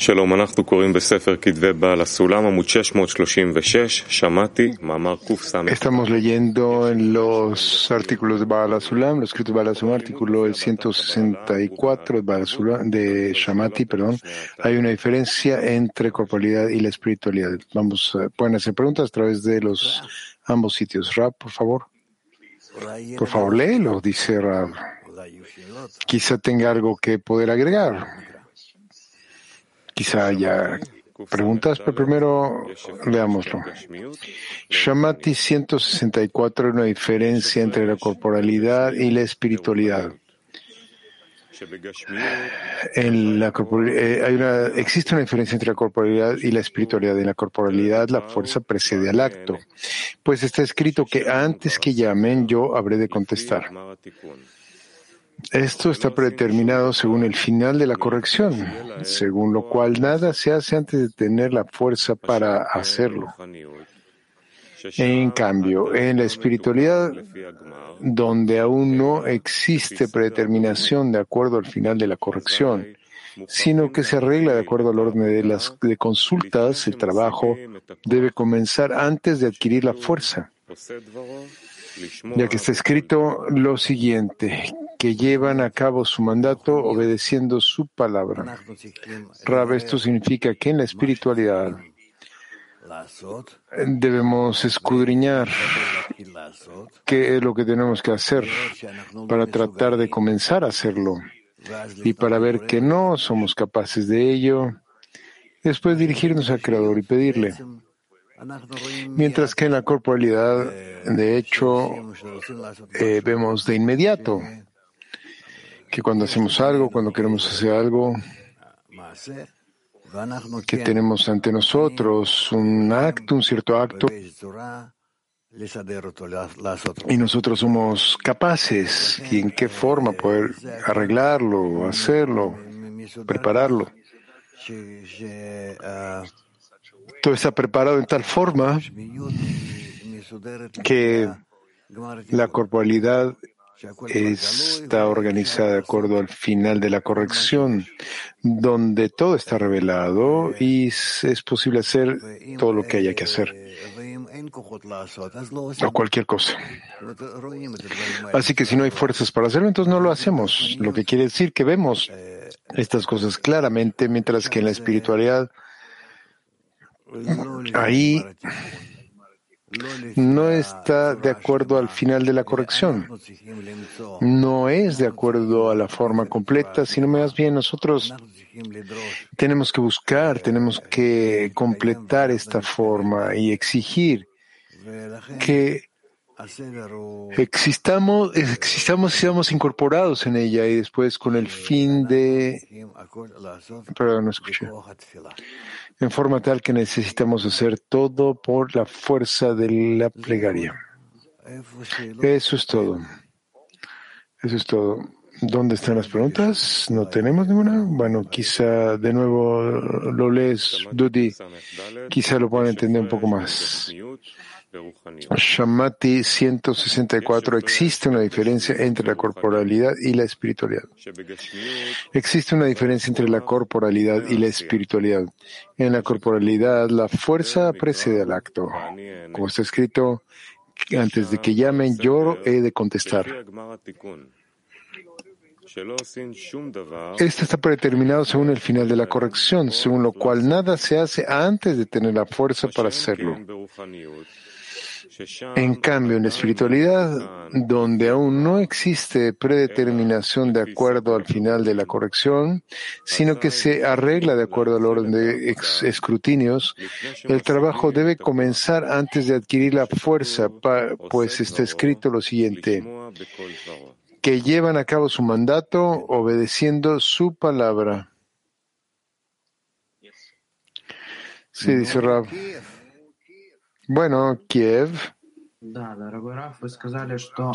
שלום, אנחנו קוראים בספר כתבי בעל הסולם, עמוד 636, שמעתי, מאמר קס. Estamos leyendo en los artículos de Baal Asulam, los escritos de Baal Asulam, artículo el 164 de, Baal Asulam, de Shamati, perdón. Hay una diferencia entre corporalidad y la espiritualidad. Vamos, eh, pueden hacer preguntas a través de los ambos sitios. Rab, por favor. Por favor, léelo, dice Rab. Quizá tenga algo que poder agregar. Quizá haya preguntas, pero primero leámoslo. Shamati 164 una diferencia entre la corporalidad y la espiritualidad. En la eh, existe una diferencia entre la corporalidad y la espiritualidad. En la corporalidad la fuerza precede al acto, pues está escrito que antes que llamen yo habré de contestar. Esto está predeterminado según el final de la corrección, según lo cual nada se hace antes de tener la fuerza para hacerlo. En cambio, en la espiritualidad, donde aún no existe predeterminación de acuerdo al final de la corrección, sino que se arregla de acuerdo al orden de las de consultas, el trabajo debe comenzar antes de adquirir la fuerza ya que está escrito lo siguiente, que llevan a cabo su mandato obedeciendo su palabra. Rab, esto significa que en la espiritualidad debemos escudriñar qué es lo que tenemos que hacer para tratar de comenzar a hacerlo y para ver que no somos capaces de ello, después dirigirnos al Creador y pedirle. Mientras que en la corporalidad, de hecho, eh, vemos de inmediato que cuando hacemos algo, cuando queremos hacer algo, que tenemos ante nosotros un acto, un cierto acto, y nosotros somos capaces, y en qué forma poder arreglarlo, hacerlo, prepararlo todo está preparado en tal forma que la corporalidad está organizada de acuerdo al final de la corrección, donde todo está revelado y es posible hacer todo lo que haya que hacer, o cualquier cosa. Así que si no hay fuerzas para hacerlo, entonces no lo hacemos, lo que quiere decir que vemos estas cosas claramente, mientras que en la espiritualidad ahí no está de acuerdo al final de la corrección. No es de acuerdo a la forma completa, sino más bien nosotros tenemos que buscar, tenemos que completar esta forma y exigir que existamos, existamos y seamos incorporados en ella y después con el fin de... Perdón, no escuché en forma tal que necesitamos hacer todo por la fuerza de la plegaria. Eso es todo. Eso es todo. ¿Dónde están las preguntas? ¿No tenemos ninguna? Bueno, quizá de nuevo lo lees, Dudi. Quizá lo puedan entender un poco más. Shamati 164. Existe una diferencia entre la corporalidad y la espiritualidad. Existe una diferencia entre la corporalidad y la espiritualidad. En la corporalidad, la fuerza precede al acto. Como está escrito, antes de que llamen, yo he de contestar. Este está predeterminado según el final de la corrección, según lo cual nada se hace antes de tener la fuerza para hacerlo. En cambio, en la espiritualidad, donde aún no existe predeterminación de acuerdo al final de la corrección, sino que se arregla de acuerdo al orden de escrutinios, el trabajo debe comenzar antes de adquirir la fuerza, pues está escrito lo siguiente, que llevan a cabo su mandato obedeciendo su palabra. Sí, dice Rab. Bueno, Kiev.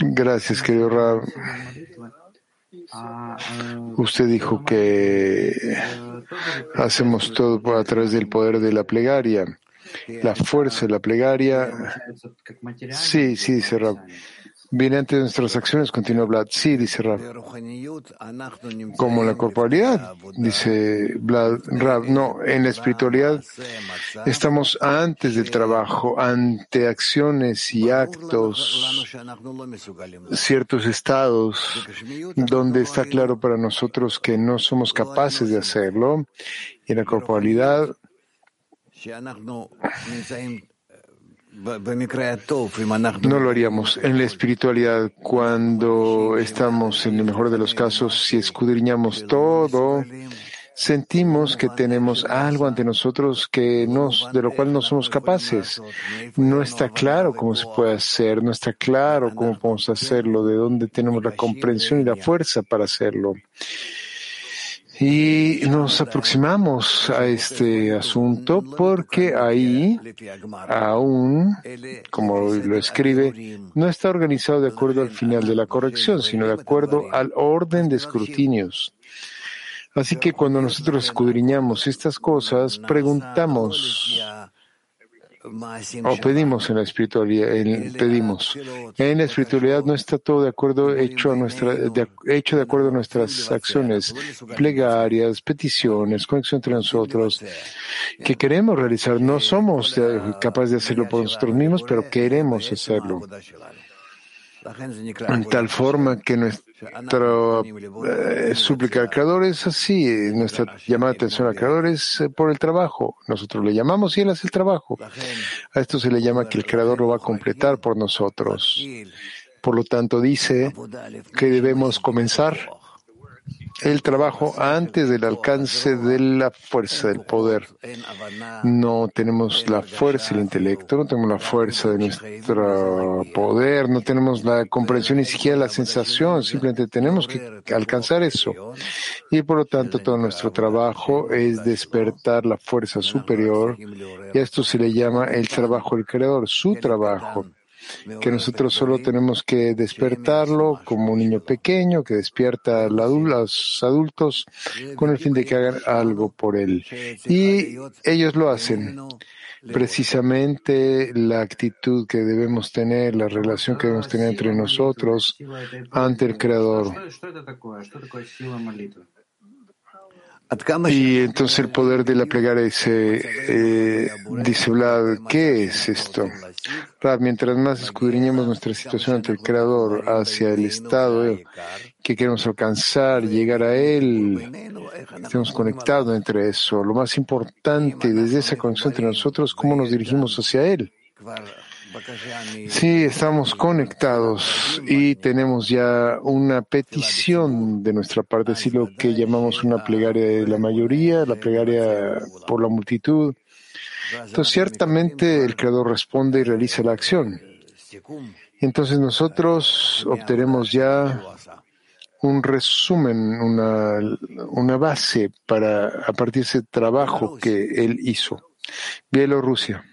Gracias, querido Rab. Usted dijo que hacemos todo a través del poder de la plegaria, la fuerza de la plegaria. Sí, sí, dice Rab. Viene antes de nuestras acciones, continúa Vlad. Sí, dice Rab. Como la corporalidad, dice Vlad, Rab. No, en la espiritualidad estamos antes del trabajo, ante acciones y actos, ciertos estados donde está claro para nosotros que no somos capaces de hacerlo. Y en la corporalidad no lo haríamos. En la espiritualidad, cuando estamos en el mejor de los casos, si escudriñamos todo, sentimos que tenemos algo ante nosotros que nos, de lo cual no somos capaces. No está claro cómo se puede hacer, no está claro cómo podemos hacerlo, de dónde tenemos la comprensión y la fuerza para hacerlo. Y nos aproximamos a este asunto porque ahí aún, como lo escribe, no está organizado de acuerdo al final de la corrección, sino de acuerdo al orden de escrutinios. Así que cuando nosotros escudriñamos estas cosas, preguntamos o pedimos en la espiritualidad, pedimos. En la espiritualidad no está todo de acuerdo hecho, a nuestra, de, hecho de acuerdo a nuestras acciones, plegarias, peticiones, conexión entre nosotros, que queremos realizar. No somos capaces de hacerlo por nosotros mismos, pero queremos hacerlo en tal forma que nuestra eh, súplica al Creador es así, nuestra llamada de atención al Creador es eh, por el trabajo. Nosotros le llamamos y Él hace el trabajo. A esto se le llama que el Creador lo va a completar por nosotros. Por lo tanto, dice que debemos comenzar el trabajo antes del alcance de la fuerza del poder. No tenemos la fuerza del intelecto, no tenemos la fuerza de nuestro poder, no tenemos la comprensión ni siquiera la sensación, simplemente tenemos que alcanzar eso. Y por lo tanto todo nuestro trabajo es despertar la fuerza superior y esto se le llama el trabajo del creador, su trabajo que nosotros solo tenemos que despertarlo como un niño pequeño que despierta a los adultos con el fin de que hagan algo por él. Y ellos lo hacen. Precisamente la actitud que debemos tener, la relación que debemos tener entre nosotros ante el Creador. Y entonces el poder de la plegaria dice, eh, dice Vlad, ¿qué es esto? mientras más escudriñemos nuestra situación ante el Creador, hacia el estado que queremos alcanzar, llegar a Él, estemos conectados entre eso. Lo más importante desde esa conexión entre nosotros, cómo nos dirigimos hacia Él. Sí, estamos conectados y tenemos ya una petición de nuestra parte, así lo que llamamos una plegaria de la mayoría, la plegaria por la multitud. Entonces, ciertamente el Creador responde y realiza la acción. Entonces nosotros obtenemos ya un resumen, una, una base para a partir de ese trabajo que él hizo. Bielorrusia.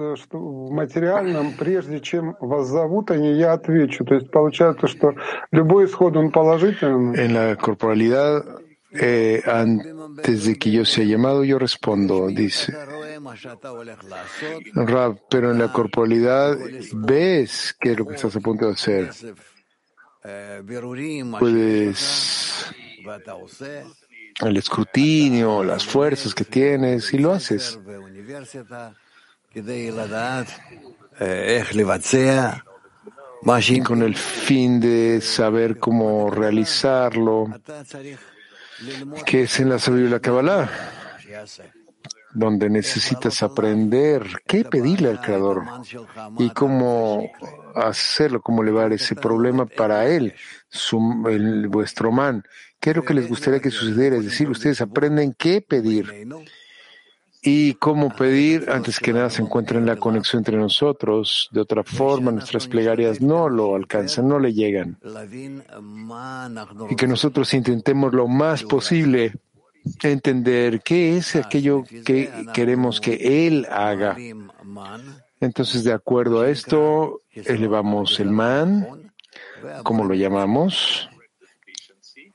в материальном, прежде чем вас зовут, они я отвечу. То есть получается, что любой исход, он положительный. En la corporalidad, eh, antes de que yo sea llamado, yo respondo, dice. Rab, pero en la corporalidad ves qué es lo que estás a punto de hacer. Puedes el escrutinio, las fuerzas que tienes y lo haces con el fin de saber cómo realizarlo, que es en la sabiduría de la Kabbalah, donde necesitas aprender qué pedirle al Creador y cómo hacerlo, cómo elevar ese problema para él, el, vuestro man. ¿Qué es lo que les gustaría que sucediera? Es decir, ustedes aprenden qué pedir y cómo pedir, antes que nada, se encuentra en la conexión entre nosotros. De otra forma, nuestras plegarias no lo alcanzan, no le llegan. Y que nosotros intentemos lo más posible entender qué es aquello que queremos que Él haga. Entonces, de acuerdo a esto, elevamos el man, como lo llamamos,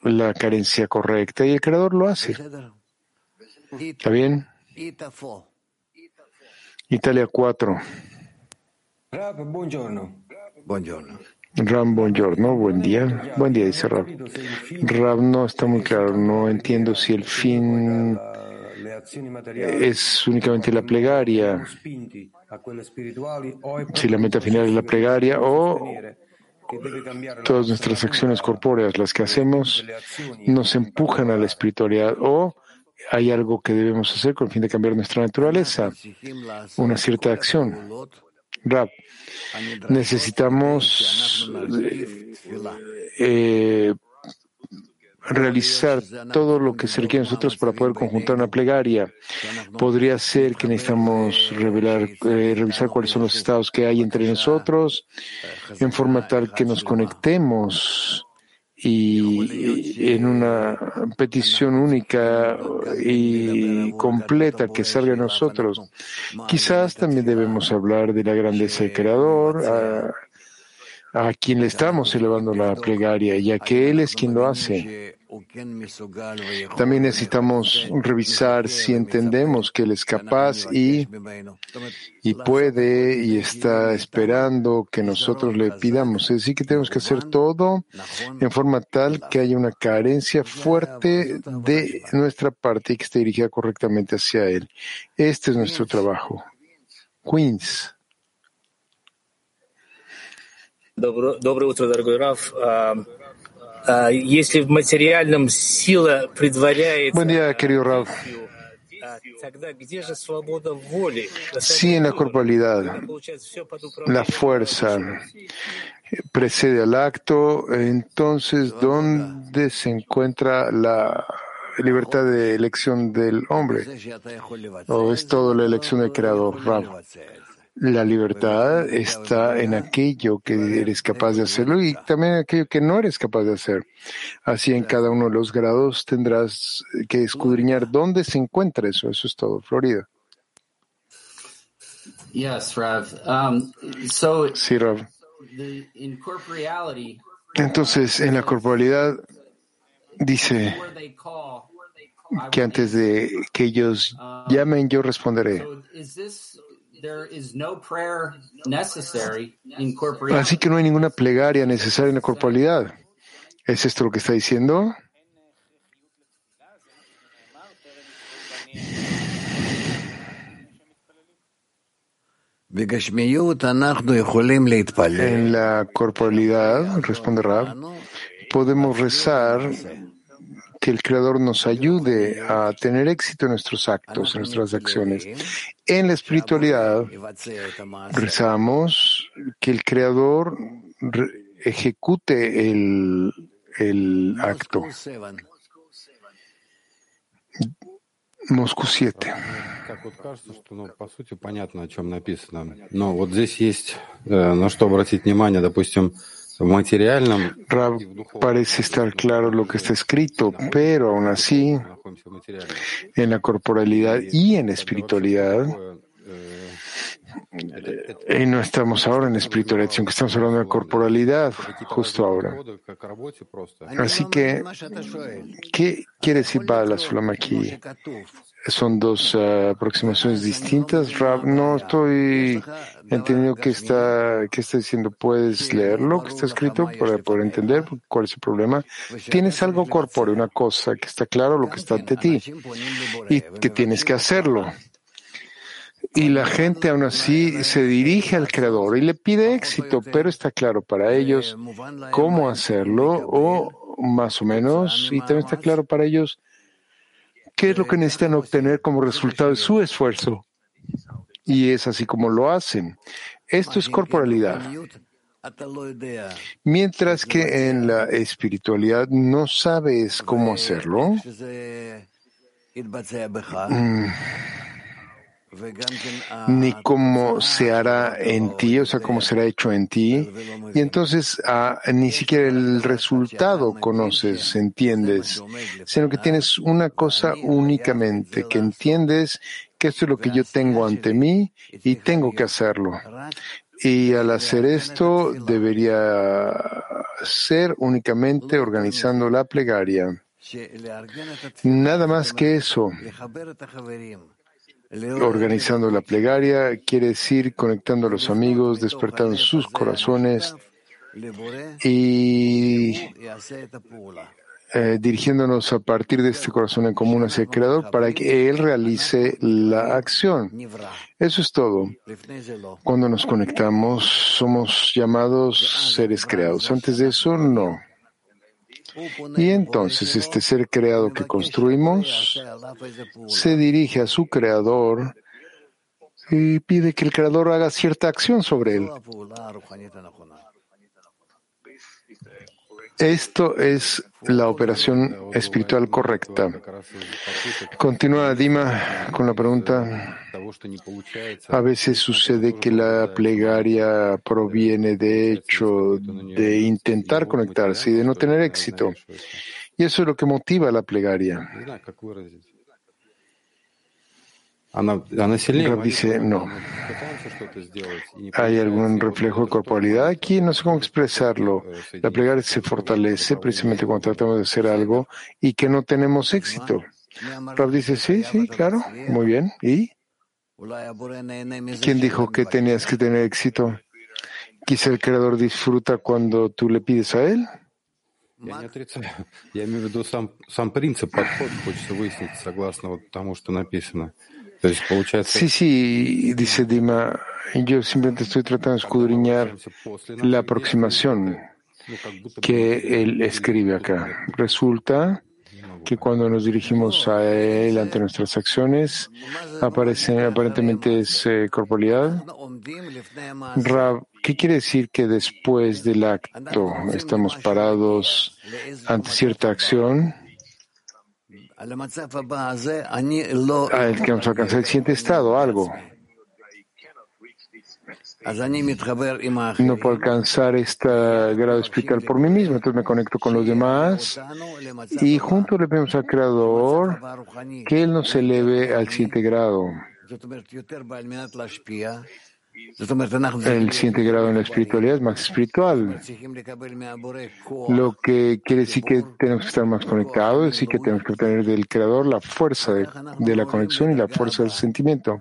la carencia correcta, y el Creador lo hace. ¿Está bien? Italia 4. Rab, buongiorno. Ram, buongiorno, buen día. Buen día, dice Rab. Rab no está muy claro, no entiendo si el fin es únicamente la plegaria, si la meta final es la plegaria o todas nuestras acciones corpóreas, las que hacemos, nos empujan a la espiritualidad o hay algo que debemos hacer con el fin de cambiar nuestra naturaleza, una cierta acción. Rab, necesitamos eh, realizar todo lo que se requiere de nosotros para poder conjuntar una plegaria. Podría ser que necesitamos revelar, eh, revisar cuáles son los estados que hay entre nosotros, en forma tal que nos conectemos y en una petición única y completa que salga de nosotros. Quizás también debemos hablar de la grandeza del Creador, a, a quien le estamos elevando la plegaria, ya que Él es quien lo hace. También necesitamos revisar si entendemos que Él es capaz y, y puede y está esperando que nosotros le pidamos. Es decir, que tenemos que hacer todo en forma tal que haya una carencia fuerte de nuestra parte y que esté dirigida correctamente hacia Él. Este es nuestro trabajo. Queens. Доброе утро, дорогой Раф. Buen día, querido Rav. Si en la corporalidad la fuerza precede al acto, entonces ¿dónde se encuentra la libertad de elección del hombre? ¿O es todo la elección del creador, Rav? La libertad está en aquello que eres capaz de hacerlo y también en aquello que no eres capaz de hacer. Así en cada uno de los grados tendrás que escudriñar dónde se encuentra eso. Eso es todo, Florida. Yes, Rav. Um, so, sí, Rav. Entonces, en la corporalidad dice que antes de que ellos llamen, yo responderé. Así que no hay ninguna plegaria necesaria en la corporalidad. ¿Es esto lo que está diciendo? En la corporalidad, responde Rab, podemos rezar que el Creador nos ayude a tener éxito en nuestros actos, en nuestras acciones. En la espiritualidad rezamos que el Creador ejecute el, el acto. Moscú 7. Как вот кажется, что, ну, по сути, понятно, о чем написано. Но вот здесь есть на что обратить внимание, допустим, Rab, parece estar claro lo que está escrito, pero aún así, en la corporalidad y en espiritualidad, y no estamos ahora en espiritualidad, sino que estamos hablando de corporalidad justo ahora. Así que, ¿qué quiere decir Bala Sulam aquí? Son dos uh, aproximaciones distintas. Rab, no estoy entendiendo qué está, qué está diciendo. ¿Puedes leerlo que está escrito para poder entender cuál es el problema? Tienes algo corpóreo, una cosa que está claro lo que está ante ti y que tienes que hacerlo. Y la gente aún así se dirige al Creador y le pide éxito, pero está claro para ellos cómo hacerlo o más o menos, y también está claro para ellos qué es lo que necesitan obtener como resultado de su esfuerzo. Y es así como lo hacen. Esto es corporalidad. Mientras que en la espiritualidad no sabes cómo hacerlo, ni cómo se hará en ti, o sea, cómo será hecho en ti. Y entonces ah, ni siquiera el resultado conoces, entiendes, sino que tienes una cosa únicamente, que entiendes que esto es lo que yo tengo ante mí y tengo que hacerlo. Y al hacer esto debería ser únicamente organizando la plegaria. Nada más que eso organizando la plegaria, quiere decir conectando a los amigos, despertando sus corazones y eh, dirigiéndonos a partir de este corazón en común hacia el Creador para que Él realice la acción. Eso es todo. Cuando nos conectamos, somos llamados seres creados. Antes de eso, no. Y entonces este ser creado que construimos se dirige a su creador y pide que el creador haga cierta acción sobre él. Esto es la operación espiritual correcta. Continúa Dima con la pregunta. A veces sucede que la plegaria proviene de hecho de intentar conectarse y de no tener éxito. Y eso es lo que motiva la plegaria. Rab dice, no. ¿Hay algún reflejo de corporalidad aquí? No sé cómo expresarlo. La plegaria se fortalece precisamente cuando tratamos de hacer algo y que no tenemos éxito. Rab dice, sí, sí, claro, muy bien. ¿Y? ¿Quién dijo que tenías que tener éxito? Quizá el creador disfruta cuando tú le pides a él. Я не отрицаю. Я имею в виду сам, сам принцип, подход хочется выяснить, согласно вот тому, что написано. Sí, sí, dice Dima, yo simplemente estoy tratando de escudriñar la aproximación que él escribe acá. Resulta que cuando nos dirigimos a él ante nuestras acciones, aparece, aparentemente es eh, corporalidad. ¿qué quiere decir que después del acto estamos parados ante cierta acción? al que vamos a alcanzar el siguiente estado, algo. No puedo alcanzar este grado espiritual por mí mismo, entonces me conecto con los demás y juntos le pedimos al Creador que Él nos eleve al siguiente grado. El siguiente grado en la espiritualidad es más espiritual. Lo que quiere decir que tenemos que estar más conectados, decir que tenemos que obtener del Creador la fuerza de, la conexión y la fuerza del sentimiento.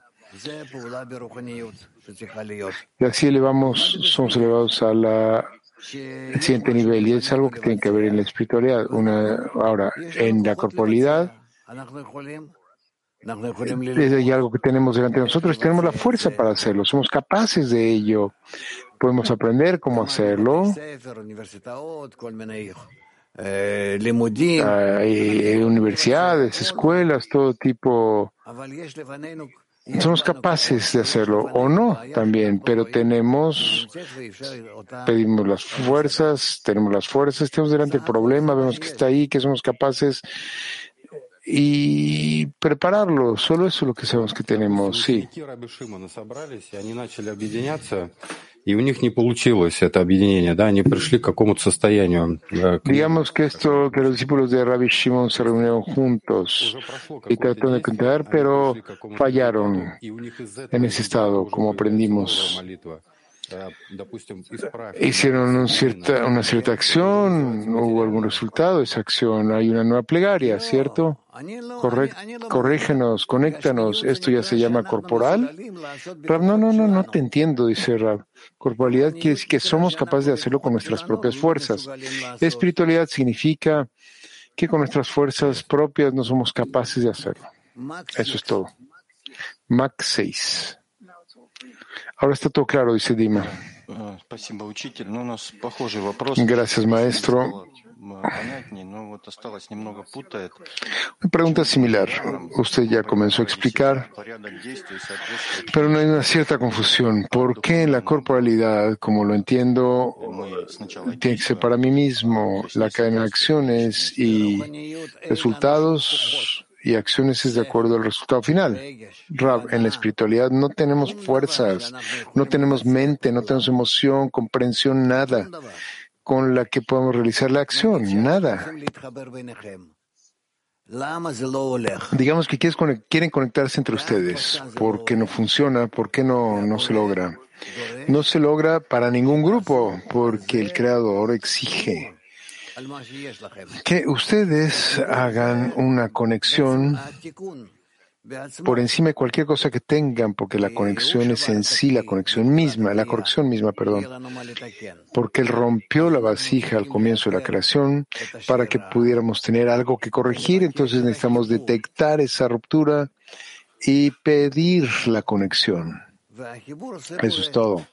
Y así elevamos, somos elevados a la siguiente nivel y es algo que tiene que ver en la espiritualidad. Ahora, en la corporalidad, es algo que tenemos delante de nosotros, tenemos la fuerza para hacerlo, somos capaces de ello, podemos aprender cómo hacerlo. Hay universidades, escuelas, todo tipo. Somos capaces de hacerlo o no también, pero tenemos, pedimos las fuerzas, tenemos las fuerzas, tenemos delante el problema, vemos que está ahí, que somos capaces y prepararlo. Solo eso es lo que sabemos que tenemos, sí. Digamos que esto, que los discípulos de Rabbi Shimon se reunieron juntos y trataron de cantar, pero fallaron en ese estado, como aprendimos. Hicieron un cierta, una cierta acción, hubo algún resultado de esa acción, hay una nueva plegaria, ¿cierto? corrígenos, conéctanos, esto ya se llama corporal. Rab, no, no, no, no te entiendo, dice Rab. Corporalidad quiere decir que somos capaces de hacerlo con nuestras propias fuerzas. Espiritualidad significa que con nuestras fuerzas propias no somos capaces de hacerlo. Eso es todo. Max 6. Ahora está todo claro, dice Dima. Gracias, maestro. Una pregunta similar. Usted ya comenzó a explicar, pero no hay una cierta confusión. ¿Por qué en la corporalidad, como lo entiendo, tiene que ser para mí mismo la cadena de acciones y resultados? Y acciones es de acuerdo al resultado final. Rab, en la espiritualidad no tenemos fuerzas, no tenemos mente, no tenemos emoción, comprensión, nada con la que podamos realizar la acción, nada. Digamos que quieren conectarse entre ustedes. ¿Por qué no funciona? ¿Por qué no, no se logra? No se logra para ningún grupo, porque el Creador exige que ustedes hagan una conexión por encima de cualquier cosa que tengan, porque la conexión es en sí la conexión misma, la corrección misma, perdón, porque Él rompió la vasija al comienzo de la creación para que pudiéramos tener algo que corregir, entonces necesitamos detectar esa ruptura y pedir la conexión. Eso es todo.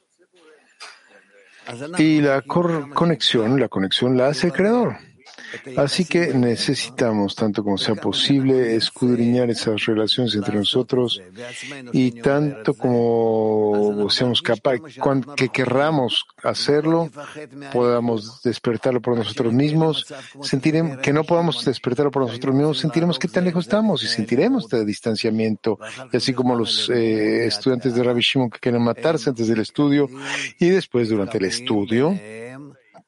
Y la conexión, la conexión la hace el Creador. Así que necesitamos, tanto como sea posible, escudriñar esas relaciones entre nosotros y tanto como seamos capaces, que querramos hacerlo, podamos despertarlo por nosotros mismos, sentiremos que no podamos despertarlo por nosotros mismos, sentiremos que tan lejos estamos y sentiremos este distanciamiento. Y así como los eh, estudiantes de Rabbi Shimon que quieren matarse antes del estudio y después durante el estudio,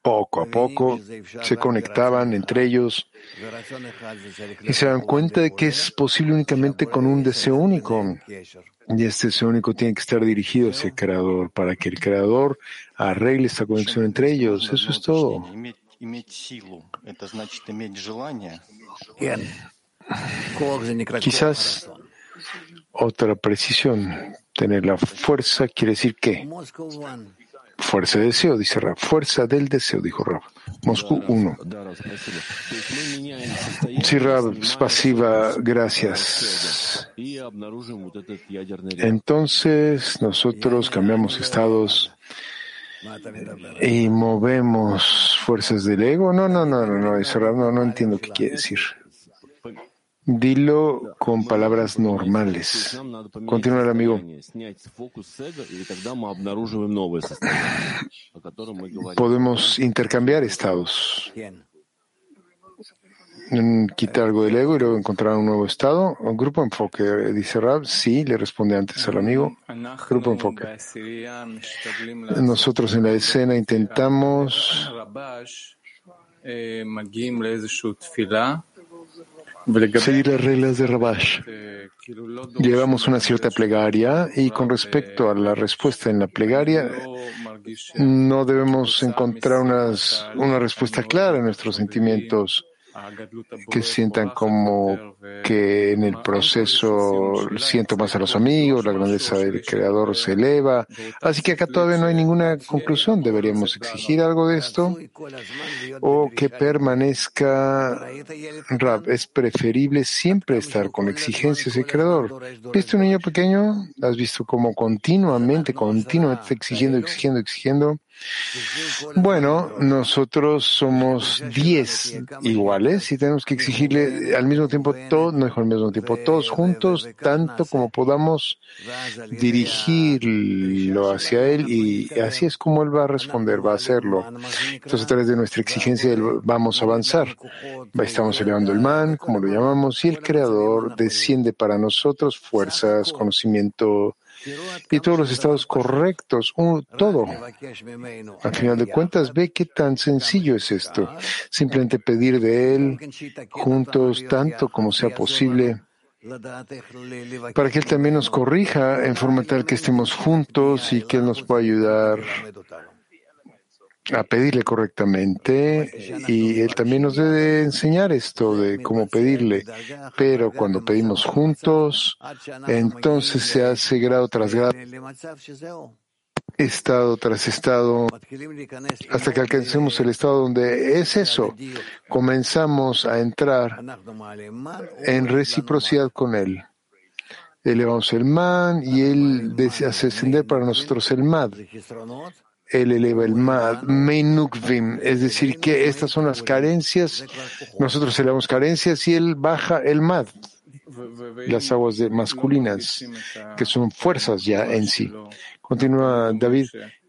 poco a poco se conectaban entre ellos y se dan cuenta de que es posible únicamente con un deseo único. Y este deseo único tiene que estar dirigido hacia el Creador para que el Creador arregle esta conexión entre ellos. Eso es todo. Quizás otra precisión. Tener la fuerza quiere decir que Fuerza de deseo, dice Rab. Fuerza del deseo, dijo Rab. Moscú 1. Sí, Rab, pasiva, gracias. Entonces nosotros cambiamos estados y movemos fuerzas del ego. No, no, no, no, no, no, no entiendo qué quiere decir. Dilo con palabras normales. Continúa el amigo. Podemos intercambiar estados. Quitar algo del ego y luego encontrar un nuevo estado. Un grupo enfoque, dice Rab. Sí, le responde antes al amigo. Grupo enfoque. Nosotros en la escena intentamos seguir las reglas de Rabash. Llevamos una cierta plegaria. Y con respecto a la respuesta en la plegaria, no debemos encontrar unas, una respuesta clara en nuestros sentimientos que sientan como que en el proceso siento más a los amigos, la grandeza del creador se eleva. Así que acá todavía no hay ninguna conclusión. ¿Deberíamos exigir algo de esto? ¿O que permanezca Rab? Es preferible siempre estar con exigencias del creador. ¿Viste un niño pequeño? ¿Has visto cómo continuamente, continuamente exigiendo, exigiendo, exigiendo? Bueno, nosotros somos diez iguales y tenemos que exigirle al mismo tiempo todos, no al mismo tiempo, todos juntos, tanto como podamos dirigirlo hacia él y así es como él va a responder, va a hacerlo. Entonces a través de nuestra exigencia vamos a avanzar. Estamos elevando el man, como lo llamamos, y el creador desciende para nosotros fuerzas, conocimiento, y todos los estados correctos, todo. Al final de cuentas, ve qué tan sencillo es esto. Simplemente pedir de Él juntos tanto como sea posible para que Él también nos corrija en forma tal que estemos juntos y que Él nos pueda ayudar a pedirle correctamente y él también nos debe enseñar esto de cómo pedirle. Pero cuando pedimos juntos, entonces se hace grado tras grado, estado tras estado, hasta que alcancemos el estado donde es eso. Comenzamos a entrar en reciprocidad con él. Elevamos el man y él hace ascender para nosotros el mad él eleva el mad, meinukvim, es decir, que estas son las carencias, nosotros elevamos carencias y él baja el mad, las aguas de masculinas, que son fuerzas ya en sí. Continúa David.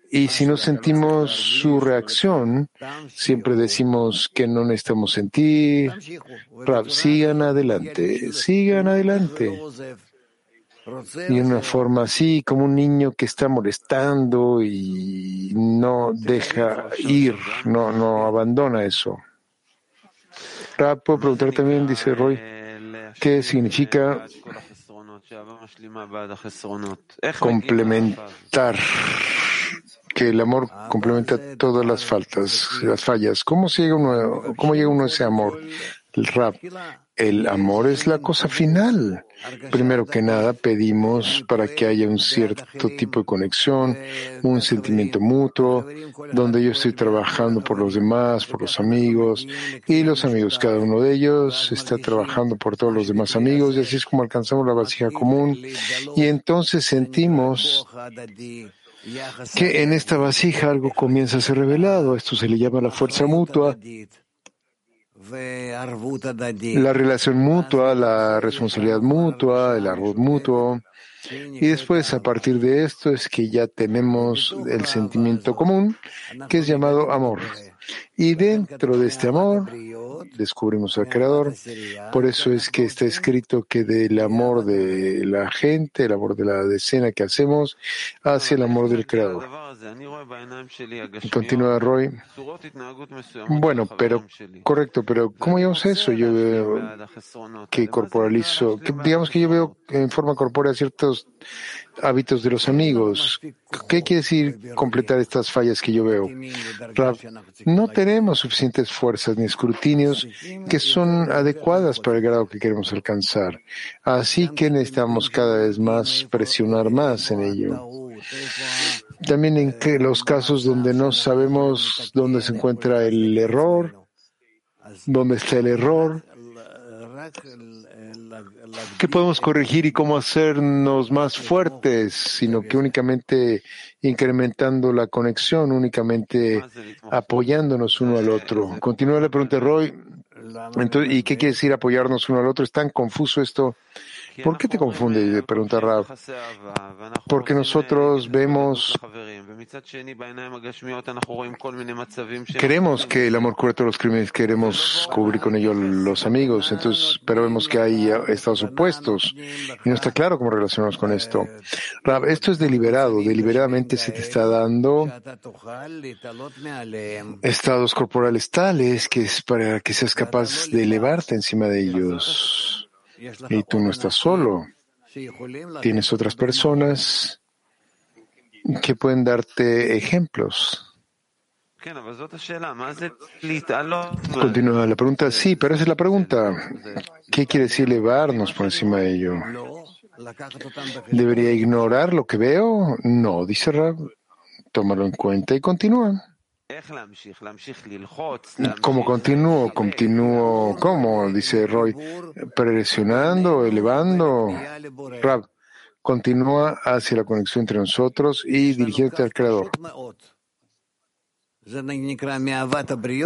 Y si no sentimos su reacción, siempre decimos que no necesitamos sentir. sigan adelante, sigan adelante y una forma así, como un niño que está molestando y no deja ir, no, no abandona eso. puedo preguntar también, dice Roy, ¿qué significa complementar? Que el amor complementa todas las faltas, las fallas. ¿Cómo llega uno, cómo llega uno a ese amor? El rap. El amor es la cosa final. Primero que nada, pedimos para que haya un cierto tipo de conexión, un sentimiento mutuo, donde yo estoy trabajando por los demás, por los amigos, y los amigos, cada uno de ellos está trabajando por todos los demás amigos, y así es como alcanzamos la vasija común. Y entonces sentimos que en esta vasija algo comienza a ser revelado. Esto se le llama la fuerza mutua la relación mutua, la responsabilidad mutua, el árbol mutuo. Y después, a partir de esto, es que ya tenemos el sentimiento común, que es llamado amor. Y dentro de este amor descubrimos al Creador. Por eso es que está escrito que del amor de la gente, el amor de la decena que hacemos, hacia el amor del Creador. Y continúa Roy. Bueno, pero correcto, pero ¿cómo llamamos eso? Yo veo que corporalizo, que, digamos que yo veo en forma corpórea ciertos hábitos de los amigos. ¿Qué quiere decir completar estas fallas que yo veo? no tenemos suficientes fuerzas ni escrutinios que son adecuadas para el grado que queremos alcanzar. Así que necesitamos cada vez más presionar más en ello. También en los casos donde no sabemos dónde se encuentra el error, dónde está el error, qué podemos corregir y cómo hacernos más fuertes, sino que únicamente incrementando la conexión, únicamente apoyándonos uno al otro. Continúa la pregunta, Roy. ¿Y qué quiere decir apoyarnos uno al otro? Es tan confuso esto. ¿Por qué te confunde? Pregunta Rab. Porque nosotros vemos, queremos que el amor cura todos los crímenes, queremos cubrir con ello los amigos, entonces, pero vemos que hay estados opuestos y no está claro cómo relacionarnos con esto. Rab, esto es deliberado, deliberadamente se te está dando estados corporales tales que es para que seas capaz de elevarte encima de ellos. Y tú no estás solo. Tienes otras personas que pueden darte ejemplos. Continúa la pregunta. Sí, pero esa es la pregunta. ¿Qué quiere decir elevarnos por encima de ello? ¿Debería ignorar lo que veo? No, dice Rab. Tómalo en cuenta y continúa. ¿Cómo continúo? Continúo, ¿cómo? Dice Roy, presionando, elevando. Rab, continúa hacia la conexión entre nosotros y dirigiéndote al Creador.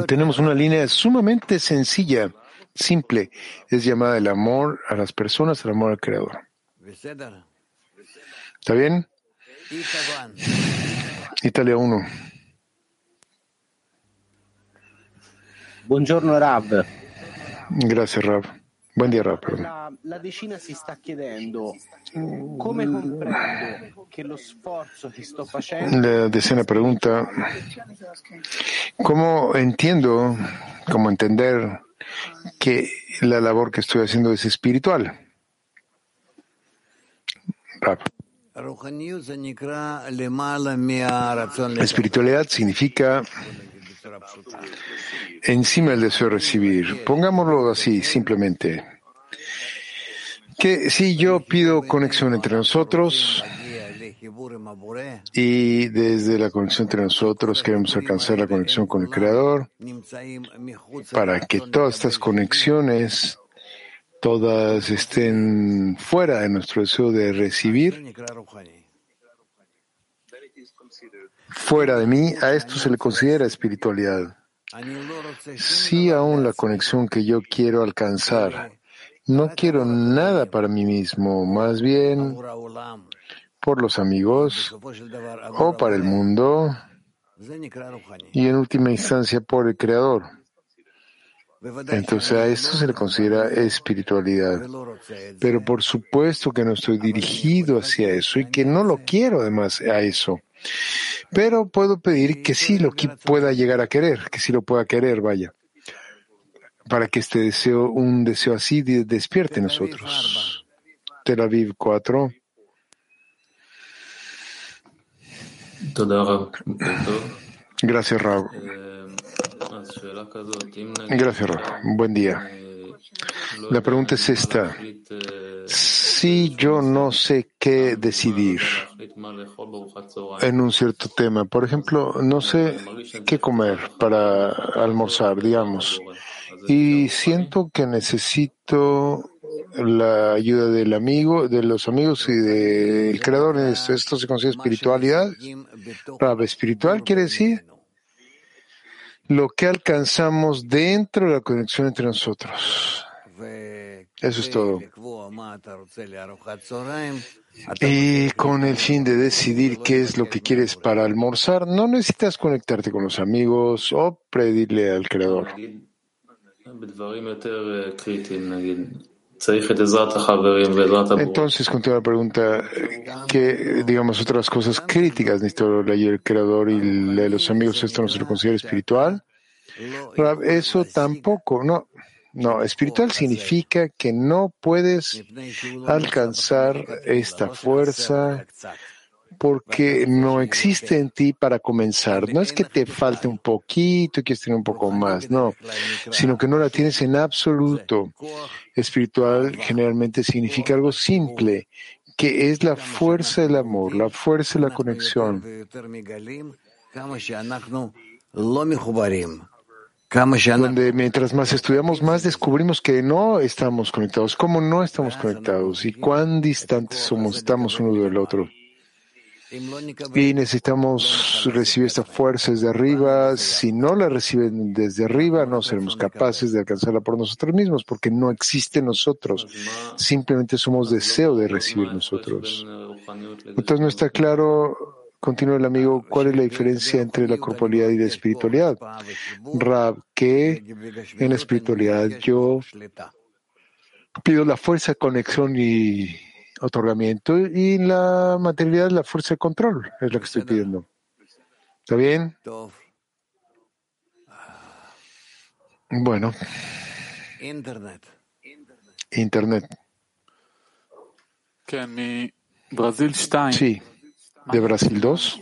Tenemos una línea sumamente sencilla, simple, es llamada el amor a las personas, el amor al Creador. ¿Está bien? Italia 1. Buongiorno Rav. Grazie Rav. Buen día Rav. La, la, decina si sta chiedendo come comprendo che lo sforzo che sto facendo. La decena pregunta cómo entiendo, cómo entender que la labor que estoy haciendo es espiritual. Rav. Espiritualidad significa encima del deseo de recibir. Pongámoslo así, simplemente. Que si yo pido conexión entre nosotros y desde la conexión entre nosotros queremos alcanzar la conexión con el Creador, para que todas estas conexiones todas estén fuera de nuestro deseo de recibir, fuera de mí, a esto se le considera espiritualidad. Si aún la conexión que yo quiero alcanzar, no quiero nada para mí mismo, más bien por los amigos o para el mundo y en última instancia por el Creador. Entonces a esto se le considera espiritualidad. Pero por supuesto que no estoy dirigido hacia eso y que no lo quiero además a eso. Pero puedo pedir que sí lo pueda llegar a querer, que sí lo pueda querer, vaya, para que este deseo, un deseo así despierte en nosotros. Tel Aviv 4. Gracias, Raúl. Gracias, Raúl. Buen día. La pregunta es esta. Si yo no sé qué decidir en un cierto tema, por ejemplo, no sé qué comer para almorzar, digamos, y siento que necesito la ayuda del amigo, de los amigos y del creador en esto, esto se considera espiritualidad. Rab, espiritual quiere decir lo que alcanzamos dentro de la conexión entre nosotros. Eso es todo. Y con el fin de decidir qué es lo que quieres para almorzar, no necesitas conectarte con los amigos o pedirle al Creador. Entonces, continúa la pregunta, que digamos otras cosas críticas, necesito ayuda del Creador y los amigos, ¿esto no se lo considera espiritual? Eso tampoco, no. No, espiritual significa que no puedes alcanzar esta fuerza porque no existe en ti para comenzar. No es que te falte un poquito y quieres tener un poco más, no, sino que no la tienes en absoluto. Espiritual generalmente significa algo simple, que es la fuerza del amor, la fuerza de la conexión. Donde mientras más estudiamos, más descubrimos que no estamos conectados. ¿Cómo no estamos conectados? ¿Y cuán distantes somos, estamos uno del otro? Y necesitamos recibir esta fuerza desde arriba. Si no la reciben desde arriba, no seremos capaces de alcanzarla por nosotros mismos, porque no existe nosotros. Simplemente somos deseo de recibir nosotros. Entonces no está claro, continúa el amigo, cuál es la diferencia entre la corporalidad y la espiritualidad. Rab, que en la espiritualidad yo pido la fuerza, conexión y otorgamiento y la materialidad, la fuerza de control es lo que estoy pidiendo. ¿Está bien? Bueno. Internet. Internet. Sí. De Brasil 2.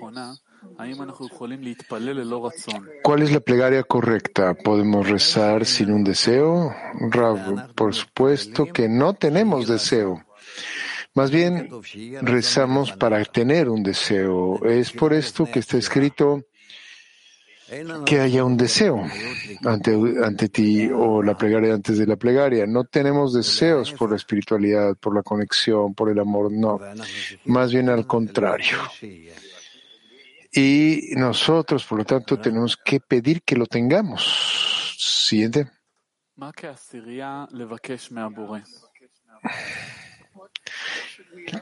¿Cuál es la plegaria correcta? ¿Podemos rezar sin un deseo? Rab, por supuesto que no tenemos deseo. Más bien, rezamos para tener un deseo. Es por esto que está escrito que haya un deseo ante, ante ti o la plegaria antes de la plegaria. No tenemos deseos por la espiritualidad, por la conexión, por el amor, no. Más bien al contrario. Y nosotros, por lo tanto, tenemos que pedir que lo tengamos. Siguiente.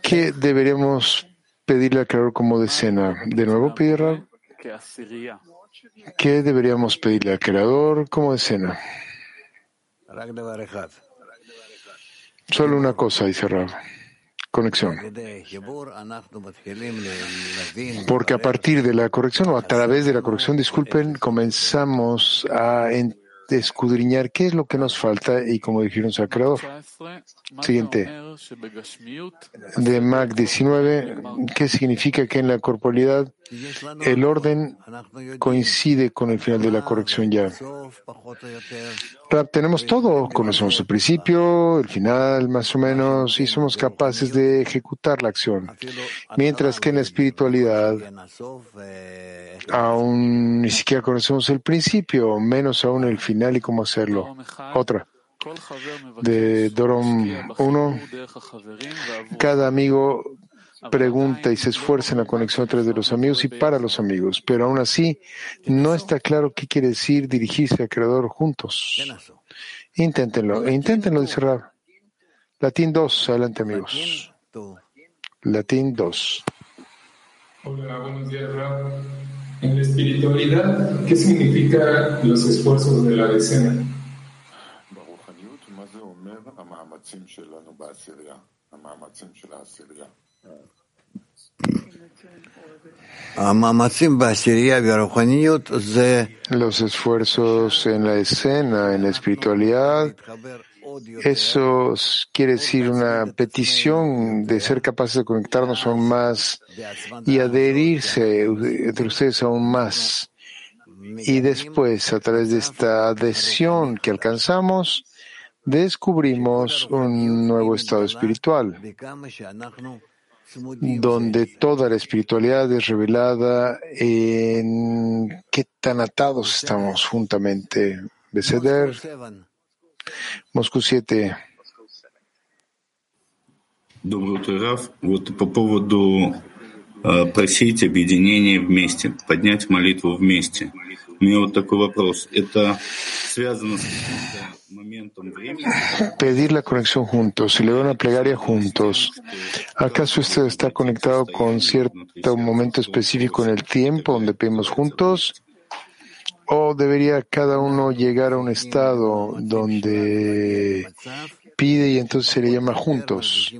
¿Qué deberíamos pedirle al Creador como decena? ¿De nuevo pedir ¿Qué deberíamos pedirle al Creador como decena? Solo una cosa, dice Rab. Conexión. Porque a partir de la corrección o a través de la corrección, disculpen, comenzamos a escudriñar qué es lo que nos falta y como dijeron al Creador. Siguiente. De Mac 19, ¿qué significa que en la corporalidad el orden coincide con el final de la corrección ya? tenemos todo, conocemos el principio, el final más o menos, y somos capaces de ejecutar la acción. Mientras que en la espiritualidad aún ni siquiera conocemos el principio, menos aún el final y cómo hacerlo. Otra de Dorom 1, cada amigo pregunta y se esfuerza en la conexión entre de los amigos y para los amigos, pero aún así no está claro qué quiere decir dirigirse al Creador juntos. Inténtenlo, inténtenlo, dice Rab. Latín 2, adelante amigos. Latín 2. Hola, buenos días, Rab. En la espiritualidad, ¿qué significa los esfuerzos de la decena? Los esfuerzos en la escena, en la espiritualidad, eso quiere decir una petición de ser capaces de conectarnos aún más y adherirse entre ustedes aún más. Y después, a través de esta adhesión que alcanzamos, descubrimos un nuevo estado espiritual, donde toda la espiritualidad es revelada en qué tan atados estamos juntamente. Beseder, Moscú 7. Доброе утро, Раф. Вот по поводу э, просить объединения вместе, поднять молитву вместе. Pedir la conexión juntos si le doy una plegaria juntos. ¿Acaso esto está conectado con cierto momento específico en el tiempo donde pedimos juntos? ¿O debería cada uno llegar a un estado donde pide y entonces se le llama juntos.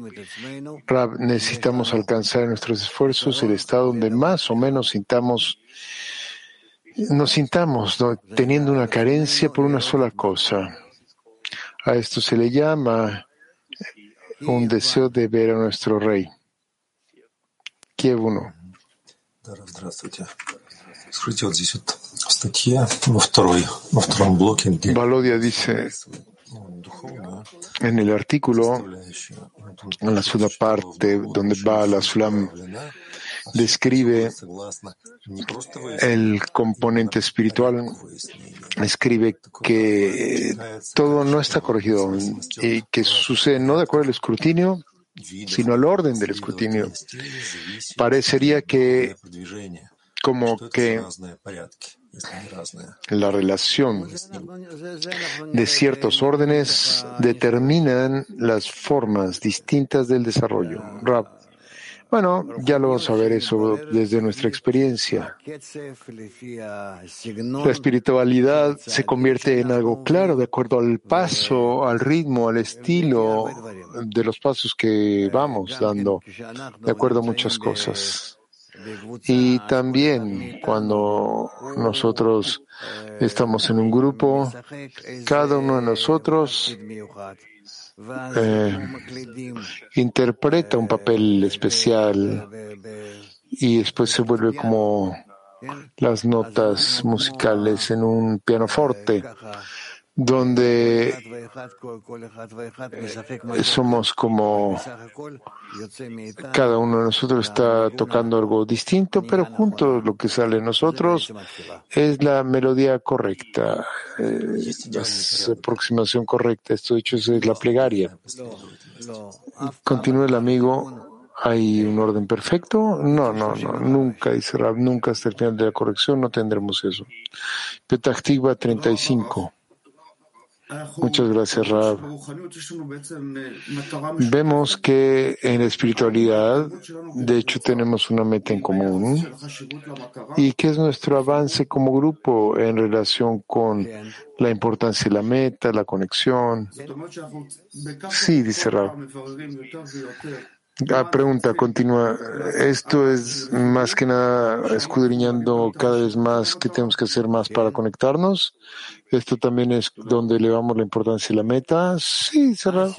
Necesitamos alcanzar nuestros esfuerzos el estado donde más o menos sintamos nos sintamos teniendo una carencia por una sola cosa. A esto se le llama un deseo de ver a nuestro rey. Kiev 1. Valodia dice en el artículo, en la segunda parte donde va la Sulam describe el componente espiritual, escribe que todo no está corregido y que sucede no de acuerdo al escrutinio, sino al orden del escrutinio. Parecería que como que la relación de ciertos órdenes determinan las formas distintas del desarrollo. Bueno, ya lo vamos a ver eso desde nuestra experiencia. La espiritualidad se convierte en algo claro de acuerdo al paso, al ritmo, al estilo de los pasos que vamos dando, de acuerdo a muchas cosas. Y también cuando nosotros estamos en un grupo, cada uno de nosotros eh, interpreta un papel especial y después se vuelve como las notas musicales en un pianoforte, donde somos como cada uno de nosotros está tocando algo distinto, pero juntos lo que sale de nosotros es la melodía correcta, eh, la aproximación correcta. Esto de hecho es la plegaria. Continúa el amigo. ¿Hay un orden perfecto? No, no, no. Nunca, dice Rab, nunca hasta el final de la corrección no tendremos eso. Petactiva 35. Muchas gracias, Rab. Vemos que en la espiritualidad, de hecho, tenemos una meta en común y que es nuestro avance como grupo en relación con la importancia de la meta, la conexión. Sí, dice Rab. La pregunta continúa. Esto es más que nada escudriñando cada vez más que tenemos que hacer más para conectarnos. Esto también es donde elevamos la importancia de la meta. Sí, cerrado.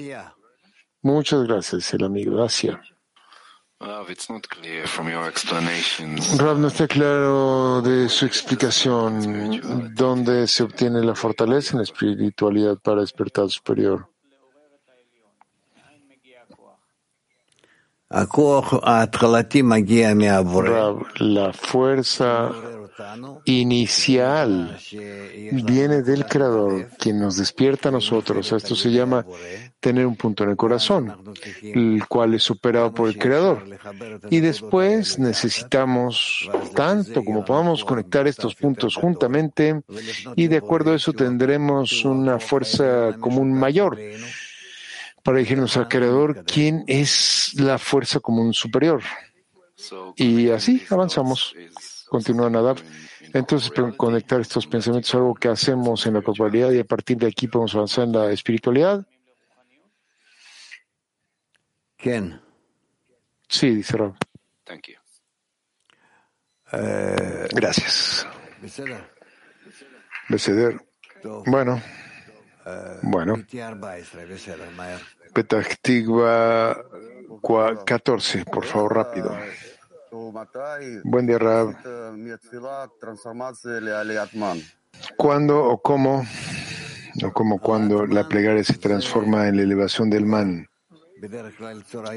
Muchas gracias, el amigo. Gracias. Rav, no está claro de su explicación dónde se obtiene la fortaleza en la espiritualidad para despertar superior. La fuerza inicial viene del Creador, quien nos despierta a nosotros. Esto se llama tener un punto en el corazón, el cual es superado por el Creador. Y después necesitamos tanto como podamos conectar estos puntos juntamente y de acuerdo a eso tendremos una fuerza común mayor para dirigirnos al Creador, quién es la fuerza común superior. Y así avanzamos. Continúa Nadab. Entonces, conectar estos pensamientos es algo que hacemos en la corporalidad y a partir de aquí podemos avanzar en la espiritualidad. ¿Quién? Sí, dice Rob. gracias. Beceder. Bueno. Bueno. Petactigua 14, por favor, rápido. Buen día, Rab. ¿Cuándo o cómo no como cuando la plegaria se transforma en la elevación del man.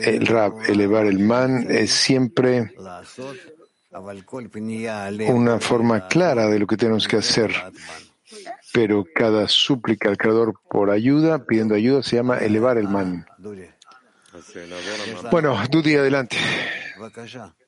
El rab, elevar el man, es siempre una forma clara de lo que tenemos que hacer. Pero cada súplica al Creador por ayuda, pidiendo ayuda, se llama elevar el man. Bueno, Dudi, adelante.